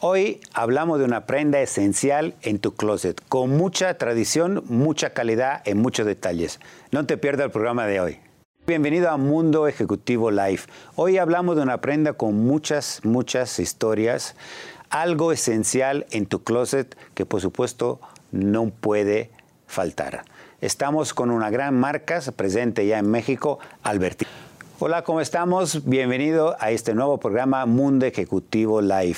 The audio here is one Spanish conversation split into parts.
Hoy hablamos de una prenda esencial en tu closet, con mucha tradición, mucha calidad y muchos detalles. No te pierdas el programa de hoy. Bienvenido a Mundo Ejecutivo Live. Hoy hablamos de una prenda con muchas, muchas historias, algo esencial en tu closet que por supuesto no puede faltar. Estamos con una gran marca presente ya en México, Alberti. Hola, ¿cómo estamos? Bienvenido a este nuevo programa Mundo Ejecutivo Live.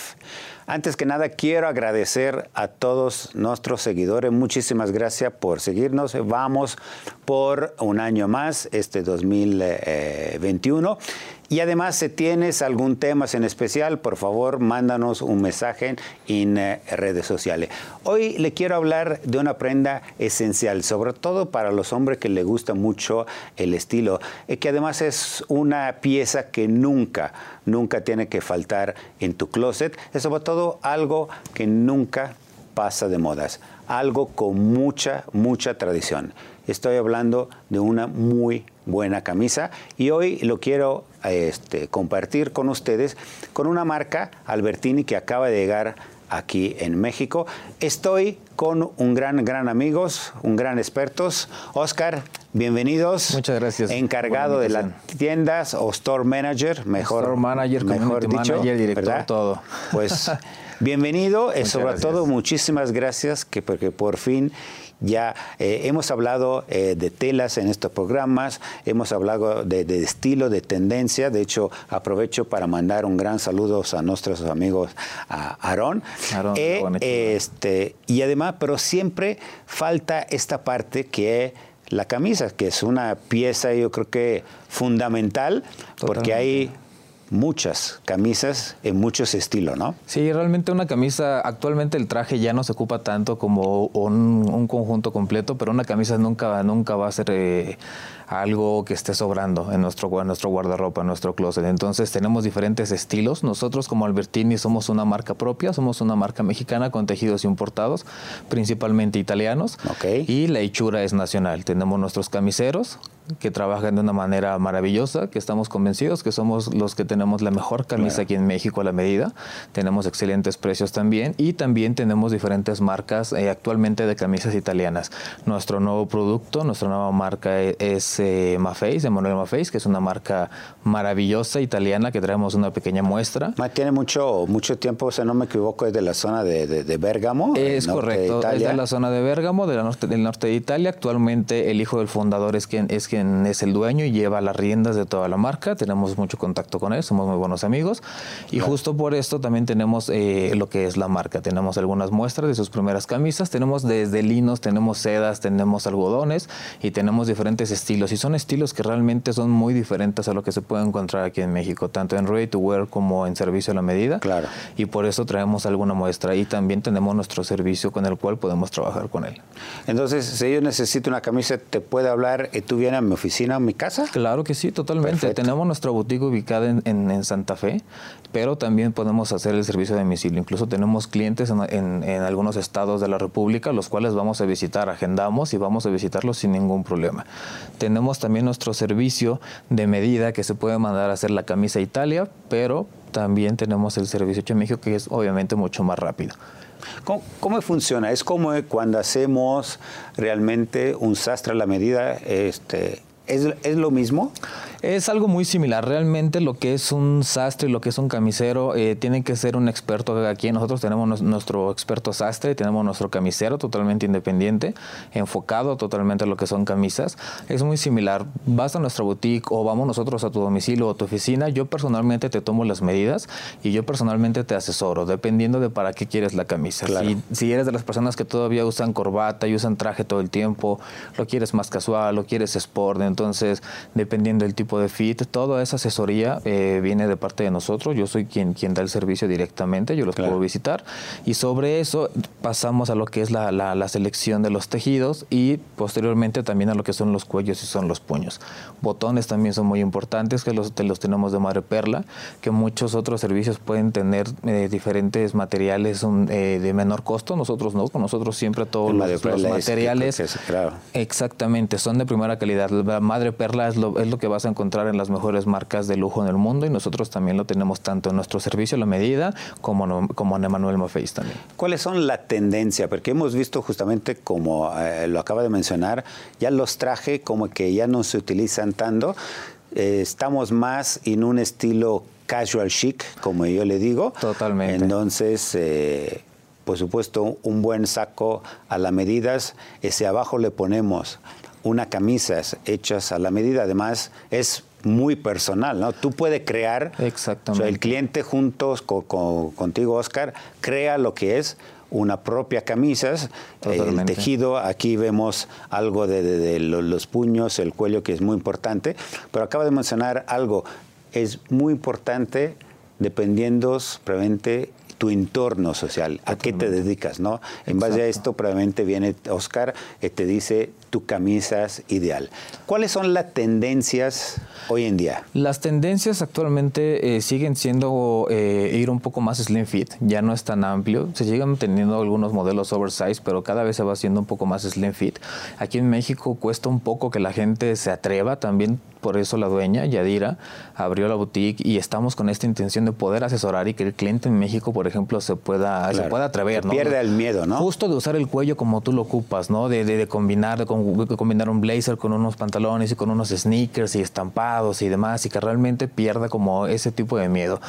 Antes que nada, quiero agradecer a todos nuestros seguidores. Muchísimas gracias por seguirnos. Vamos por un año más, este 2021. Y además, si tienes algún tema en especial, por favor, mándanos un mensaje en eh, redes sociales. Hoy le quiero hablar de una prenda esencial, sobre todo para los hombres que les gusta mucho el estilo, y que además es una pieza que nunca, nunca tiene que faltar en tu closet. Es sobre todo algo que nunca pasa de modas, algo con mucha, mucha tradición. Estoy hablando de una muy buena camisa y hoy lo quiero este, compartir con ustedes con una marca Albertini que acaba de llegar aquí en México. Estoy con un gran, gran amigos, un gran expertos. Oscar, bienvenidos. Muchas gracias. Encargado de las tiendas o store manager, mejor, store manager, mejor dicho, manager, director, todo. Pues bienvenido y sobre todo muchísimas gracias que porque por fin ya eh, hemos hablado eh, de telas en estos programas, hemos hablado de, estilo, de tendencia. De hecho, aprovecho para mandar un gran saludo a nuestros amigos a Aarón. Eh, este, y además, pero siempre falta esta parte que es la camisa, que es una pieza, yo creo que fundamental, porque hay muchas camisas en muchos estilos, ¿no? Sí, realmente una camisa, actualmente el traje ya no se ocupa tanto como un, conjunto completo, pero una camisa nunca, nunca va a ser eh, algo que esté sobrando en nuestro, en nuestro guardarropa, en nuestro closet. Entonces tenemos diferentes estilos. Nosotros como Albertini somos una marca propia, somos una marca mexicana con tejidos importados, principalmente italianos. Y la hechura es nacional. Tenemos nuestros camiseros que trabajan de una manera maravillosa, que estamos convencidos que somos los que tenemos la mejor camisa aquí en México a la medida. Tenemos excelentes precios también y también tenemos diferentes marcas eh, actualmente de camisas italianas. Nuestro nuevo producto, nuestra nueva marca e-, es eh, Maface, Emanuel Maface, que es una marca maravillosa italiana que traemos una pequeña muestra. Tiene mucho, mucho tiempo, si no me equivoco, es de la zona de, de, Bérgamo. Es correcto, es de la zona de Bérgamo, del norte, del norte de Italia. Actualmente el hijo del fundador es quien es quien es el dueño y lleva las riendas de toda la marca. Tenemos mucho contacto con él, somos muy buenos amigos. Y justo por esto también tenemos eh, lo que es la marca. Tenemos algunas muestras de sus primeras camisas. Tenemos desde linos, tenemos sedas, tenemos algodones y tenemos diferentes estilos. Y son estilos que realmente son muy diferentes a lo que se puede encontrar aquí en México, tanto en ready to wear como en servicio a la medida. Claro. Y por eso traemos alguna muestra. Y también tenemos nuestro servicio con el cual podemos trabajar con él. Entonces, si yo necesito una camisa, ¿te puede hablar? y ¿Tú vienes a mi oficina o mi casa? Claro que sí, totalmente. Tenemos nuestra boutique ubicada en, en, Santa Fe, pero también podemos hacer el servicio de domicilio. Incluso tenemos clientes en, en, algunos estados de la República, los cuales vamos a visitar, agendamos y vamos a visitarlos sin ningún problema. Tenemos también nuestro servicio de medida que se puede mandar a hacer la camisa a Italia, pero también tenemos el servicio hecho en México que es obviamente mucho más rápido. ¿Cómo, funciona? Es como cuando hacemos realmente un sastre a la medida, este, ¿es, ¿es, lo mismo? Es algo muy similar. Realmente lo que es un sastre y lo que es un camisero eh, tiene que ser un experto aquí. Nosotros tenemos nuestro experto sastre, tenemos nuestro camisero totalmente independiente, enfocado totalmente a lo que son camisas. Es muy similar. Vas a nuestra boutique o vamos nosotros a tu domicilio o a tu oficina. Yo personalmente te tomo las medidas y yo personalmente te asesoro, dependiendo de para qué quieres la camisa. Si, si eres de las personas que todavía usan corbata y usan traje todo el tiempo, lo quieres más casual, lo quieres sport, entonces dependiendo del tipo de fit, toda esa asesoría eh, viene de parte de nosotros. Yo soy quien, quien da el servicio directamente, yo los puedo visitar. Y sobre eso pasamos a lo que es la, la, selección de los tejidos y posteriormente también a lo que son los cuellos y son los puños. Botones también son muy importantes, que los, los tenemos de madre perla, que muchos otros servicios pueden tener eh, diferentes materiales eh, de menor costo. Nosotros no, con nosotros siempre todos los, materiales. exactamente, son de primera calidad. La madre perla es lo, es lo que vas a encontrar encontrar en las mejores marcas de lujo en el mundo y nosotros también lo tenemos tanto en nuestro servicio a la medida como, como en Emanuel Maface también. ¿Cuáles son la tendencia? Porque hemos visto justamente, como eh, lo acaba de mencionar, ya los traje como que ya no se utilizan tanto. Eh, estamos más en un estilo casual chic, como yo le digo. Totalmente. Entonces, eh, por supuesto, un buen saco a las medidas. Ese abajo le ponemos una camisas hechas a la medida. Además, es muy personal, ¿no? Tú puedes crear. Exactamente. el cliente juntos contigo, Oscar, crea lo que es una propia camisas, el tejido, aquí vemos algo de, los puños, el cuello, que es muy importante, pero acaba de mencionar algo, es muy importante dependiendo previamente tu entorno social, a qué te dedicas, ¿no? En base a esto, probablemente viene Oscar y te dice tu camisa es ideal. ¿Cuáles son las tendencias hoy en día? Las tendencias actualmente eh, siguen siendo eh, ir un poco más slim fit, ya no es tan amplio, se siguen teniendo algunos modelos oversize, pero cada vez se va haciendo un poco más slim fit. Aquí en México cuesta un poco que la gente se atreva, también por eso la dueña, Yadira, abrió la boutique y estamos con esta intención de poder asesorar y que el cliente en México, por ejemplo, se pueda, se pueda atrever, ¿no? Pierde el miedo, ¿no? Justo de usar el cuello como tú lo ocupas, ¿no? De, de, de combinar, de combinar un blazer con unos pantalones y con unos sneakers y estampados y demás y que realmente pierda como ese tipo de miedo.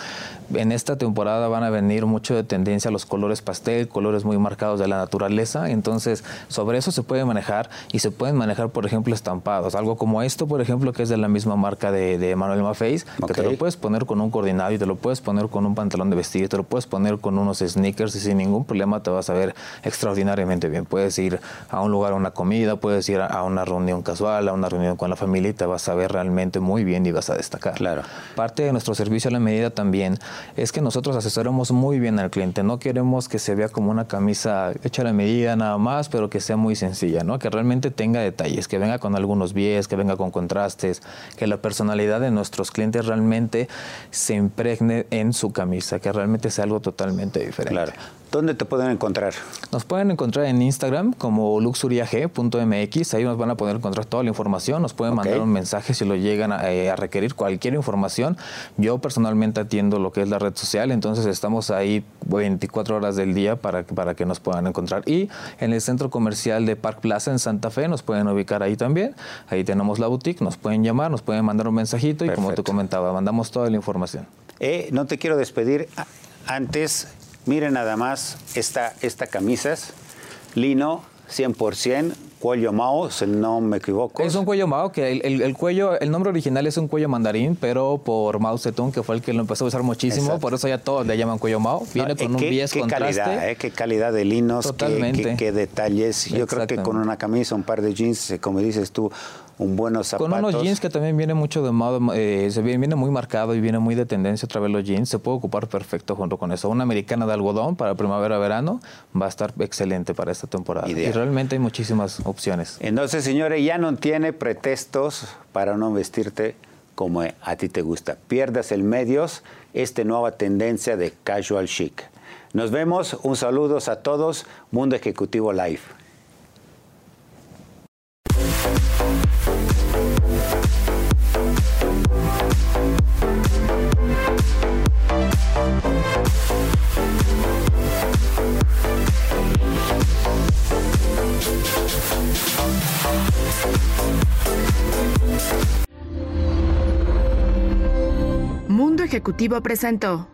En esta temporada van a venir mucho de tendencia a los colores pastel, colores muy marcados de la naturaleza, entonces sobre eso se puede manejar y se pueden manejar, por ejemplo, estampados, algo como esto, por ejemplo, que es de la misma marca de, de Manuel Maface, que te lo puedes poner con un coordinado y te lo puedes poner con un pantalón de vestir, te lo puedes poner con unos sneakers y sin ningún problema te vas a ver extraordinariamente bien. Puedes ir a un lugar a una comida, puedes ir a, una reunión casual, a una reunión con la familia y te vas a ver realmente muy bien y vas a destacar. Claro. Parte de nuestro servicio a la medida también es que nosotros asesoramos muy bien al cliente. No queremos que se vea como una camisa hecha a la medida nada más, pero que sea muy sencilla, ¿no? Que realmente tenga detalles, que venga con algunos bies, que venga con contrastes, que la personalidad de nuestros clientes realmente se impregne en su camisa, que realmente sea algo totalmente diferente. Claro. ¿Dónde te pueden encontrar? Nos pueden encontrar en Instagram como luxuriag.mx. Ahí nos van a poder encontrar toda la información. Nos pueden mandar un mensaje si lo llegan eh, a, requerir cualquier información. Yo personalmente atiendo lo que es la red social, entonces estamos ahí 24 horas del día para, para que nos puedan encontrar. Y en el centro comercial de Park Plaza en Santa Fe nos pueden ubicar ahí también. Ahí tenemos la boutique, nos pueden llamar, nos pueden mandar un mensajito y como te comentaba, mandamos toda la información. Eh, no te quiero despedir antes Miren nada más esta, esta camisas, lino 100%, cuello Mao, si no me equivoco. Es un cuello Mao, que el, cuello, el nombre original es un cuello mandarín, pero por Mao Zedong, que fue el que lo empezó a usar muchísimo, por eso ya todos le llaman cuello Mao. Viene con un bies qué contraste. Calidad, eh, qué calidad de linos, qué, qué, detalles. Yo creo que con una camisa, un par de jeans, como dices tú, un buenos zapatos. Con unos jeans que también viene mucho de moda, eh, se viene, viene, muy marcado y viene muy de tendencia otra vez los jeans, se puede ocupar perfecto junto con eso. Una americana de algodón para primavera-verano va a estar excelente para esta temporada. Y realmente hay muchísimas opciones. Entonces, señores, ya no tiene pretextos para no vestirte como a ti te gusta. Pierdas el medios, esta nueva tendencia de casual chic. Nos vemos, un saludo a todos, Mundo Ejecutivo Live. Ejecutivo presentó.